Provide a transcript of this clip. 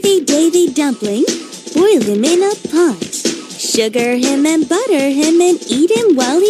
Davy Davy dumpling, boil him in a pot. Sugar him and butter him and eat him while he.